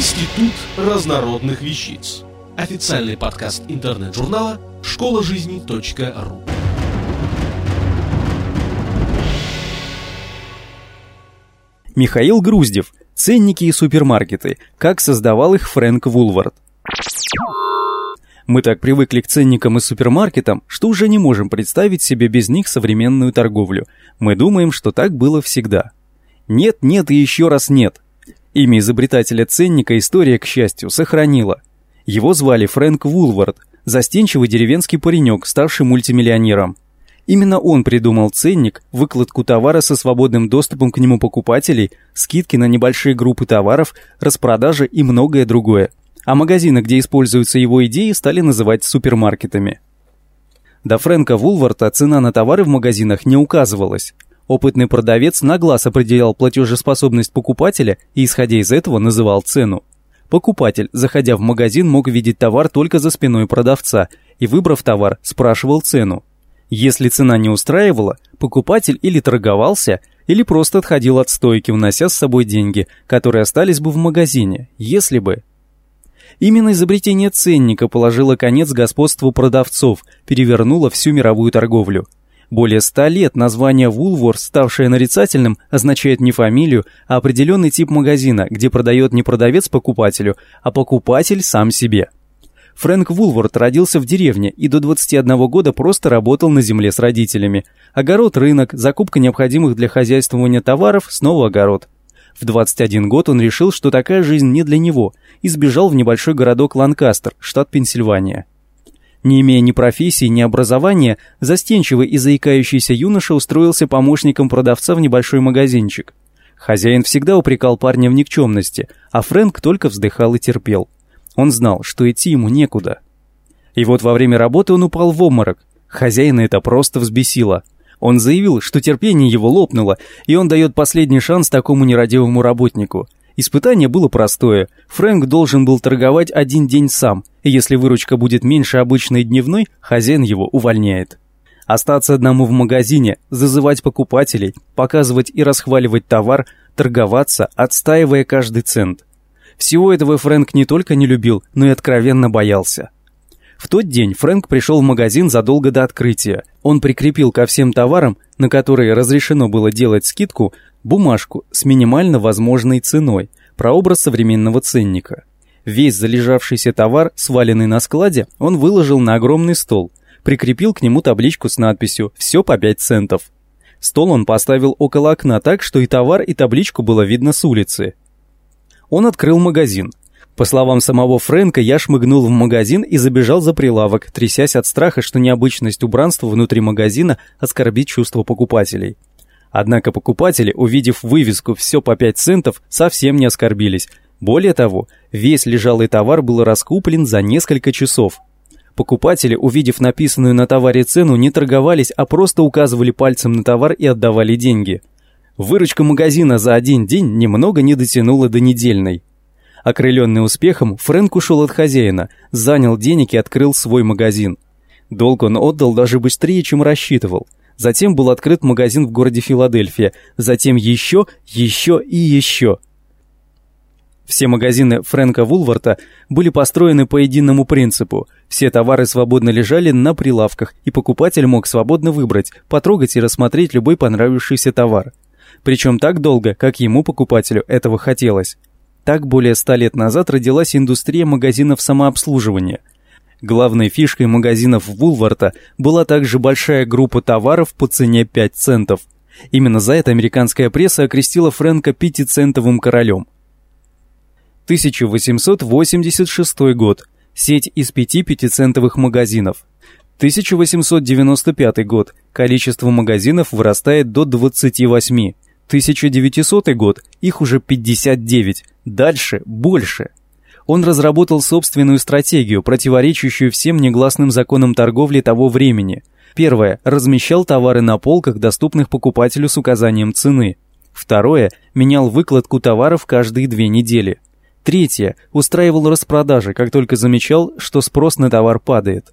Институт разнородных вещиц. Официальный подкаст интернет-журнала школа жизни .ру. Михаил Груздев. Ценники и супермаркеты. Как создавал их Фрэнк Вулвард. Мы так привыкли к ценникам и супермаркетам, что уже не можем представить себе без них современную торговлю. Мы думаем, что так было всегда. Нет, нет и еще раз нет. Имя изобретателя ценника история, к счастью, сохранила. Его звали Фрэнк Вулвард, застенчивый деревенский паренек, ставший мультимиллионером. Именно он придумал ценник, выкладку товара со свободным доступом к нему покупателей, скидки на небольшие группы товаров, распродажи и многое другое. А магазины, где используются его идеи, стали называть супермаркетами. До Фрэнка Вулварта цена на товары в магазинах не указывалась. Опытный продавец на глаз определял платежеспособность покупателя и, исходя из этого, называл цену. Покупатель, заходя в магазин, мог видеть товар только за спиной продавца и, выбрав товар, спрашивал цену. Если цена не устраивала, покупатель или торговался, или просто отходил от стойки, унося с собой деньги, которые остались бы в магазине, если бы... Именно изобретение ценника положило конец господству продавцов, перевернуло всю мировую торговлю – более ста лет название Woolworths, ставшее нарицательным, означает не фамилию, а определенный тип магазина, где продает не продавец покупателю, а покупатель сам себе. Фрэнк Вулворд родился в деревне и до 21 года просто работал на земле с родителями. Огород, рынок, закупка необходимых для хозяйствования товаров, снова огород. В 21 год он решил, что такая жизнь не для него, и сбежал в небольшой городок Ланкастер, штат Пенсильвания. Не имея ни профессии, ни образования, застенчивый и заикающийся юноша устроился помощником продавца в небольшой магазинчик. Хозяин всегда упрекал парня в никчемности, а Фрэнк только вздыхал и терпел. Он знал, что идти ему некуда. И вот во время работы он упал в обморок. Хозяина это просто взбесило. Он заявил, что терпение его лопнуло, и он дает последний шанс такому нерадивому работнику – Испытание было простое. Фрэнк должен был торговать один день сам, и если выручка будет меньше обычной дневной, хозяин его увольняет. Остаться одному в магазине, зазывать покупателей, показывать и расхваливать товар, торговаться, отстаивая каждый цент. Всего этого Фрэнк не только не любил, но и откровенно боялся. В тот день Фрэнк пришел в магазин задолго до открытия. Он прикрепил ко всем товарам, на которые разрешено было делать скидку, бумажку с минимально возможной ценой, прообраз современного ценника. Весь залежавшийся товар, сваленный на складе, он выложил на огромный стол, прикрепил к нему табличку с надписью «Все по 5 центов». Стол он поставил около окна так, что и товар, и табличку было видно с улицы. Он открыл магазин. По словам самого Фрэнка, я шмыгнул в магазин и забежал за прилавок, трясясь от страха, что необычность убранства внутри магазина оскорбит чувство покупателей. Однако покупатели, увидев вывеску «все по 5 центов», совсем не оскорбились. Более того, весь лежалый товар был раскуплен за несколько часов. Покупатели, увидев написанную на товаре цену, не торговались, а просто указывали пальцем на товар и отдавали деньги. Выручка магазина за один день немного не дотянула до недельной. Окрыленный успехом, Фрэнк ушел от хозяина, занял денег и открыл свой магазин. Долг он отдал даже быстрее, чем рассчитывал – Затем был открыт магазин в городе Филадельфия. Затем еще, еще и еще. Все магазины Фрэнка Вулварта были построены по единому принципу. Все товары свободно лежали на прилавках, и покупатель мог свободно выбрать, потрогать и рассмотреть любой понравившийся товар. Причем так долго, как ему, покупателю, этого хотелось. Так более ста лет назад родилась индустрия магазинов самообслуживания – Главной фишкой магазинов Вулварта была также большая группа товаров по цене 5 центов. Именно за это американская пресса окрестила Фрэнка пятицентовым королем. 1886 год. Сеть из пяти пятицентовых магазинов. 1895 год. Количество магазинов вырастает до 28. 1900 год. Их уже 59. Дальше больше он разработал собственную стратегию, противоречащую всем негласным законам торговли того времени. Первое. Размещал товары на полках, доступных покупателю с указанием цены. Второе. Менял выкладку товаров каждые две недели. Третье. Устраивал распродажи, как только замечал, что спрос на товар падает.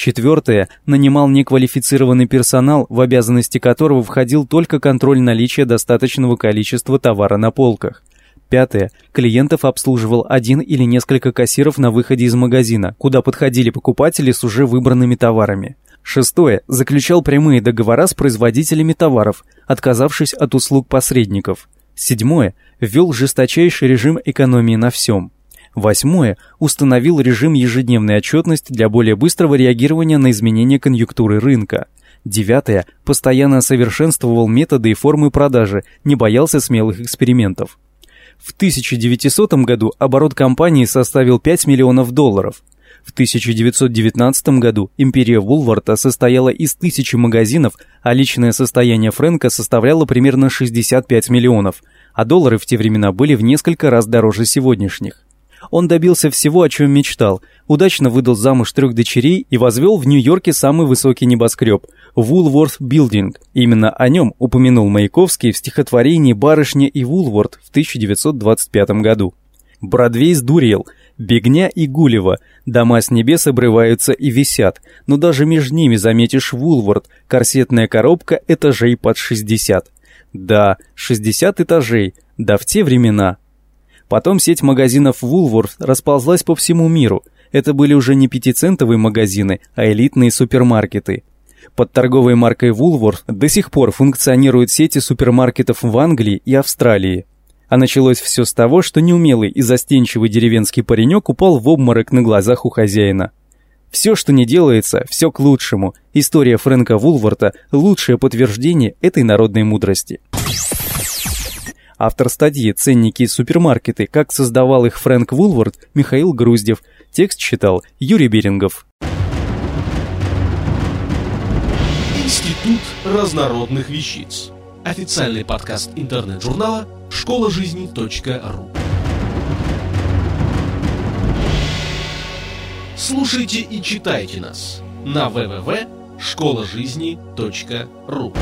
Четвертое. Нанимал неквалифицированный персонал, в обязанности которого входил только контроль наличия достаточного количества товара на полках. Пятое. Клиентов обслуживал один или несколько кассиров на выходе из магазина, куда подходили покупатели с уже выбранными товарами. Шестое. Заключал прямые договора с производителями товаров, отказавшись от услуг посредников. Седьмое. Ввел жесточайший режим экономии на всем. Восьмое. Установил режим ежедневной отчетности для более быстрого реагирования на изменения конъюнктуры рынка. Девятое. Постоянно совершенствовал методы и формы продажи, не боялся смелых экспериментов. В 1900 году оборот компании составил 5 миллионов долларов. В 1919 году империя Вулварта состояла из тысячи магазинов, а личное состояние Фрэнка составляло примерно 65 миллионов, а доллары в те времена были в несколько раз дороже сегодняшних. Он добился всего, о чем мечтал, удачно выдал замуж трех дочерей и возвел в Нью-Йорке самый высокий небоскреб – Woolworth Building. Именно о нем упомянул Маяковский в стихотворении «Барышня и Вулворд» в 1925 году. Бродвей сдурел, Бегня и Гулева, дома с небес обрываются и висят, но даже между ними заметишь Вулворд, корсетная коробка этажей под 60. Да, 60 этажей, да в те времена – Потом сеть магазинов Woolworth расползлась по всему миру. Это были уже не пятицентовые магазины, а элитные супермаркеты. Под торговой маркой Woolworth до сих пор функционируют сети супермаркетов в Англии и Австралии. А началось все с того, что неумелый и застенчивый деревенский паренек упал в обморок на глазах у хозяина. Все, что не делается, все к лучшему. История Фрэнка Вулворта – лучшее подтверждение этой народной мудрости. Автор статьи «Ценники и супермаркеты. Как создавал их Фрэнк Вулвард» Михаил Груздев. Текст читал Юрий Берингов. Институт разнородных вещиц. Официальный подкаст интернет-журнала школа жизни.ру. Слушайте и читайте нас на www.школажизни.ру.